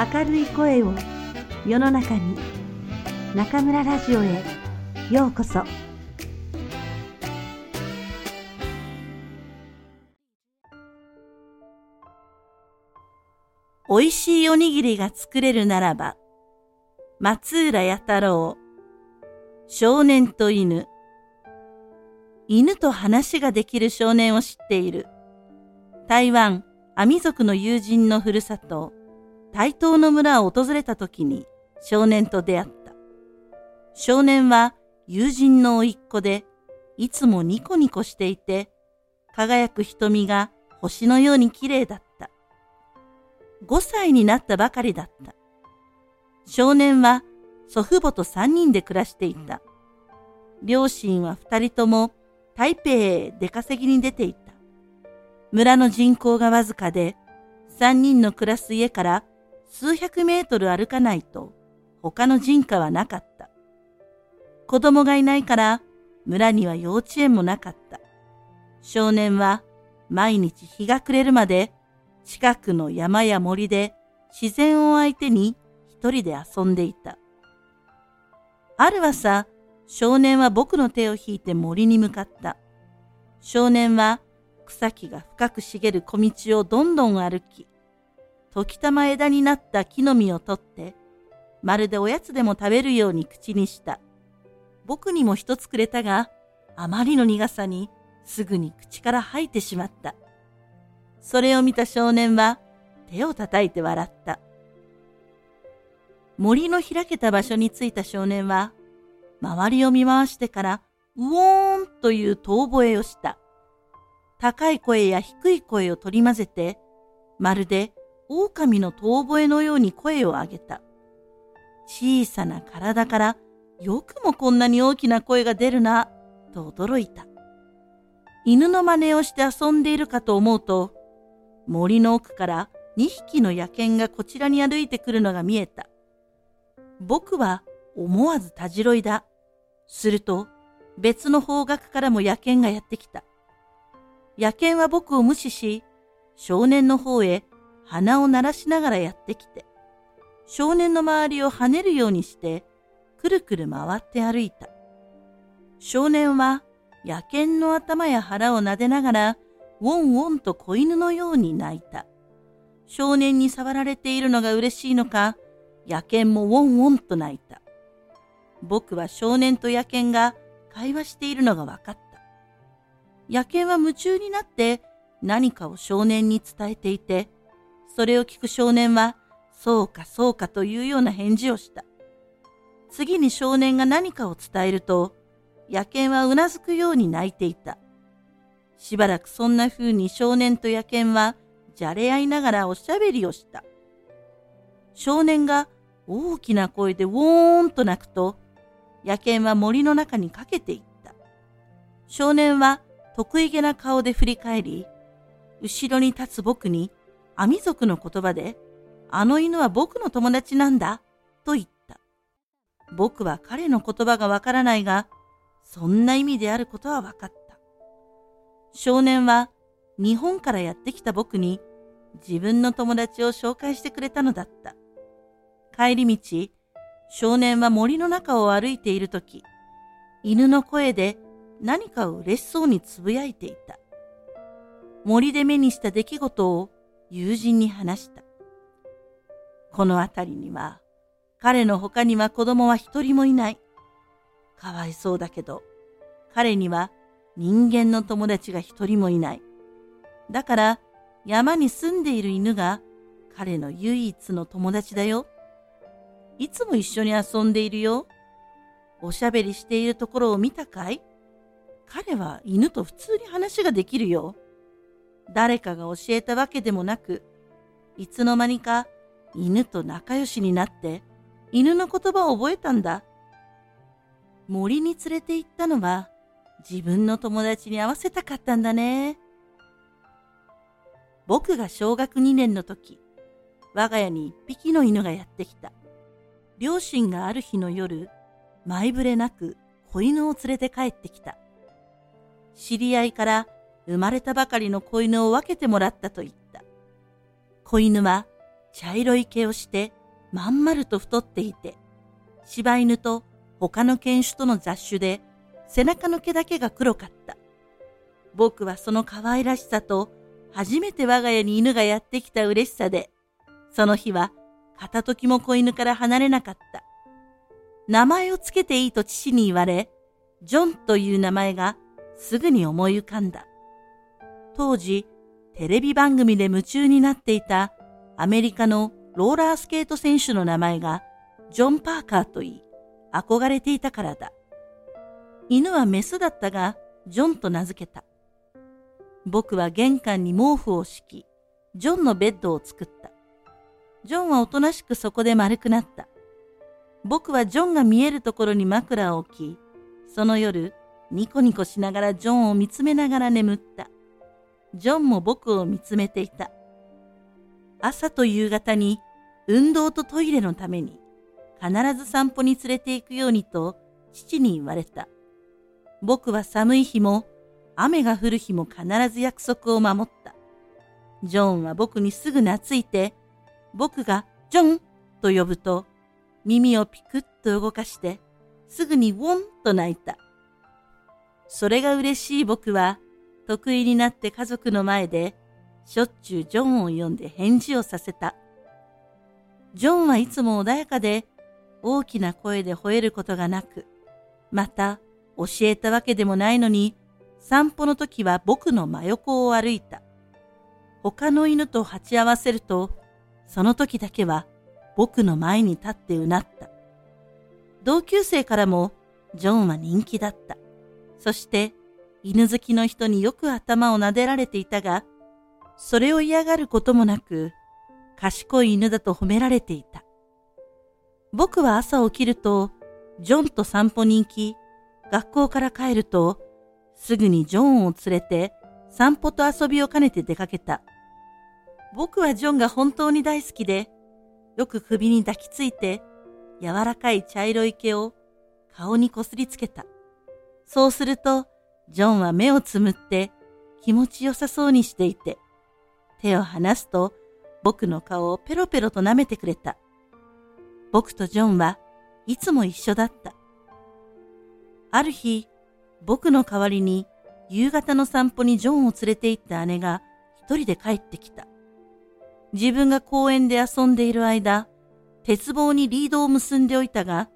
明るい声を世の中に中村ラジオへようこそ。おいしいおにぎりが作れるならば松浦弥太郎少年と犬犬と話ができる少年を知っている。台湾アミ族の友人のふるさと台東の村を訪れた時に少年と出会った。少年は友人の甥っ子で、いつもニコニコしていて、輝く瞳が星のように綺麗だった。5歳になったばかりだった。少年は祖父母と3人で暮らしていた。両親は2人とも台北へ出稼ぎに出ていた。村の人口がわずかで、3人の暮らす家から数百メートル歩かないと他の人家はなかった。子供がいないから村には幼稚園もなかった。少年は毎日日が暮れるまで近くの山や森で自然を相手に一人で遊んでいた。ある朝、少年は僕の手を引いて森に向かった。少年は草木が深く茂る小道をどんどん歩き、時たま枝になった木の実を取って、まるでおやつでも食べるように口にした。僕にも一つくれたが、あまりの苦さにすぐに口から吐いてしまった。それを見た少年は手を叩いて笑った。森の開けた場所に着いた少年は、周りを見回してから、うおーんという遠吠えをした。高い声や低い声を取り混ぜて、まるで狼の遠吠えのように声を上げた。小さな体からよくもこんなに大きな声が出るな、と驚いた。犬の真似をして遊んでいるかと思うと、森の奥から2匹の野犬がこちらに歩いてくるのが見えた。僕は思わずたじろいだ。すると、別の方角からも野犬がやってきた。野犬は僕を無視し、少年の方へ鼻を鳴らしながらやってきて、少年の周りを跳ねるようにして、くるくる回って歩いた。少年は野犬の頭や腹を撫でながら、ウォンウォンと子犬のように泣いた。少年に触られているのが嬉しいのか、野犬もウォンウォンと泣いた。僕は少年と野犬が会話しているのが分かった。野犬は夢中になって何かを少年に伝えていて、それを聞く少年は、そうかそうかというような返事をした。次に少年が何かを伝えると、野犬はうなずくように泣いていた。しばらくそんな風に少年と野犬はじゃれ合いながらおしゃべりをした。少年が大きな声でウォーンと鳴くと、野犬は森の中にかけていった。少年は得意げな顔で振り返り、後ろに立つ僕にアミ族の言葉で、あの犬は僕の友達なんだ、と言った。僕は彼の言葉がわからないが、そんな意味であることは分かった。少年は日本からやってきた僕に自分の友達を紹介してくれたのだった。帰り道、少年は森の中を歩いているとき、犬の声で何かを嬉しそうにつぶやいていた。森で目にした出来事を友人に話した。この辺りには彼の他には子供は一人もいない。かわいそうだけど、彼には人間の友達が一人もいない。だから山に住んでいる犬が彼の唯一の友達だよ。いつも一緒に遊んでいるよ。おしゃべりしているところを見たかい？彼は犬と普通に話ができるよ。誰かが教えたわけでもなく、いつの間にか犬と仲良しになって犬の言葉を覚えたんだ。森に連れて行ったのは自分の友達に会わせたかったんだね。僕が小学2年の時、我が家に一匹の犬がやってきた。両親がある日の夜、前触れなく子犬を連れて帰ってきた。知り合いから生まれたばかりの子犬を分けてもらったと言った。子犬は茶色い毛をしてまん丸と太っていて、柴犬と他の犬種との雑種で背中の毛だけが黒かった。僕はその可愛らしさと初めて我が家に犬がやってきた嬉しさで、その日は片時も子犬から離れなかった。名前をつけていいと父に言われ、ジョンという名前がすぐに思い浮かんだ。当時、テレビ番組で夢中になっていたアメリカのローラースケート選手の名前がジョン・パーカーと言い、憧れていたからだ。犬はメスだったが、ジョンと名付けた。僕は玄関に毛布を敷き、ジョンのベッドを作った。ジョンはおとなしくそこで丸くなった。僕はジョンが見えるところに枕を置き、その夜、ニコニコしながらジョンを見つめながら眠った。ジョンも僕を見つめていた。朝と夕方に運動とトイレのために必ず散歩に連れて行くようにと父に言われた。僕は寒い日も雨が降る日も必ず約束を守った。ジョンは僕にすぐ懐いて、僕がジョンと呼ぶと耳をピクッと動かしてすぐにウォンと泣いた。それが嬉しい僕は、得意になって家族の前で、しょっちゅうジョンを呼んで返事をさせた。ジョンはいつも穏やかで、大きな声で吠えることがなく、また教えたわけでもないのに、散歩の時は僕の真横を歩いた。他の犬と鉢合わせると、その時だけは僕の前に立ってうなった。同級生からもジョンは人気だった。そして犬好きの人によく頭を撫でられていたが、それを嫌がることもなく、賢い犬だと褒められていた。僕は朝起きると、ジョンと散歩に行き、学校から帰ると、すぐにジョンを連れて散歩と遊びを兼ねて出かけた。僕はジョンが本当に大好きで、よく首に抱きついて柔らかい茶色い毛を顔にこすりつけた。そうすると、ジョンは目をつむって気持ちよさそうにしていて、手を離すと僕の顔をペロペロと舐めてくれた。僕とジョンはいつも一緒だった。ある日、僕の代わりに夕方の散歩にジョンを連れて行った姉が一人で帰ってきた。自分が公園で遊んでいる間、鉄棒にリードを結んでおいたが、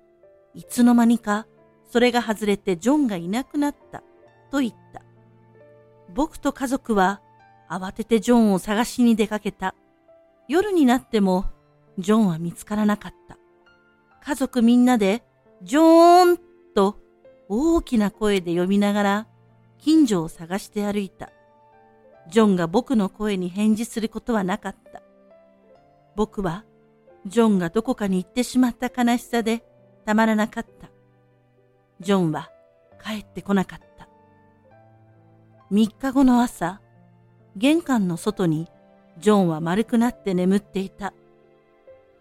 いつの間にかそれが外れてジョンがいなくなったと言った。僕と家族は慌ててジョンを探しに出かけた。夜になってもジョンは見つからなかった。家族みんなでジョーンと大きな声で呼びながら近所を探して歩いた。ジョンが僕の声に返事することはなかった。僕はジョンがどこかに行ってしまった悲しさでたまらなかった。ジョンは帰ってこなかった。三日後の朝、玄関の外にジョンは丸くなって眠っていた。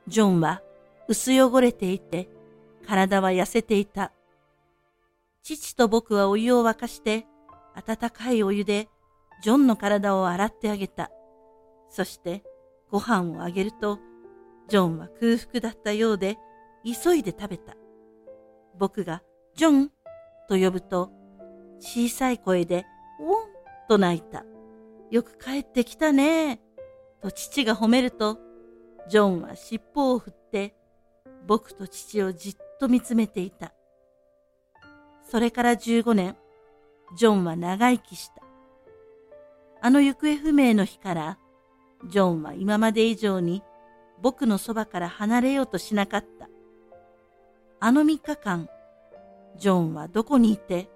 ジョンは薄汚れていて、体は痩せていた。父と僕はお湯を沸かして、温かいお湯でジョンの体を洗ってあげた。そしてご飯をあげると、ジョンは空腹だったようで、急いで食べた。僕が、ジョンと呼ぶと、小さい声で、ウォンと泣いた。よく帰ってきたね。と父が褒めると、ジョンは尻尾を振って、僕と父をじっと見つめていた。それから15年、ジョンは長生きした。あの行方不明の日から、ジョンは今まで以上に僕のそばから離れようとしなかった。あの3日間、ジョンはどこにいて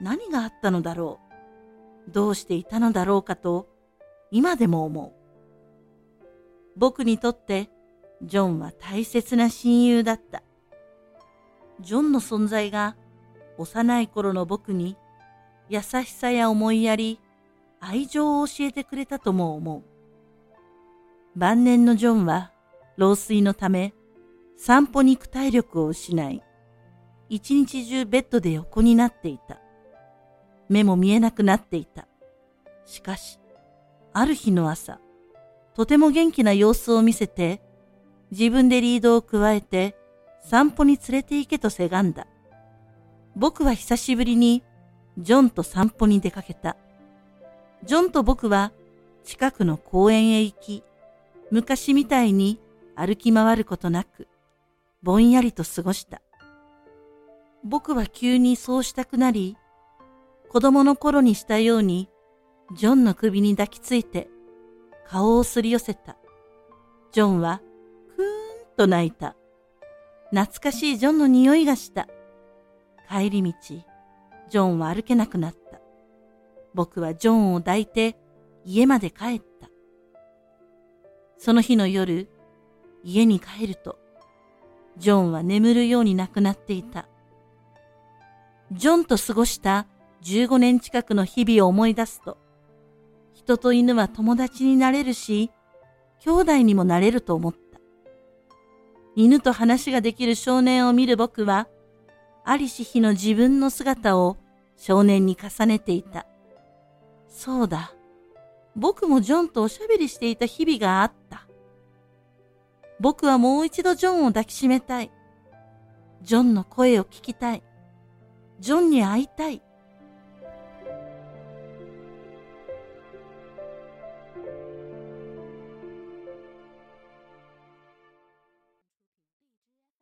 何があったのだろう。どうしていたのだろうかと今でも思う。僕にとってジョンは大切な親友だった。ジョンの存在が幼い頃の僕に優しさや思いやり、愛情を教えてくれたとも思う。晩年のジョンは老衰のため、散歩に行く体力を失い、一日中ベッドで横になっていた。目も見えなくなっていた。しかし、ある日の朝、とても元気な様子を見せて、自分でリードを加えて散歩に連れて行けとせがんだ。僕は久しぶりにジョンと散歩に出かけた。ジョンと僕は近くの公園へ行き、昔みたいに歩き回ることなく、ぼんやりと過ごした。僕は急にそうしたくなり、子供の頃にしたように、ジョンの首に抱きついて、顔をすり寄せた。ジョンは、くーんと泣いた。懐かしいジョンの匂いがした。帰り道、ジョンは歩けなくなった。僕はジョンを抱いて家まで帰った。その日の夜、家に帰ると、ジョンは眠るように亡くなっていた。ジョンと過ごした15年近くの日々を思い出すと、人と犬は友達になれるし、兄弟にもなれると思った。犬と話ができる少年を見る僕は、ありし日の自分の姿を少年に重ねていた。そうだ。僕もジョンとおしゃべりしていた日々があった。僕はもう一度ジョンを抱きしめたい。ジョンの声を聞きたい。ジョンに会いたい。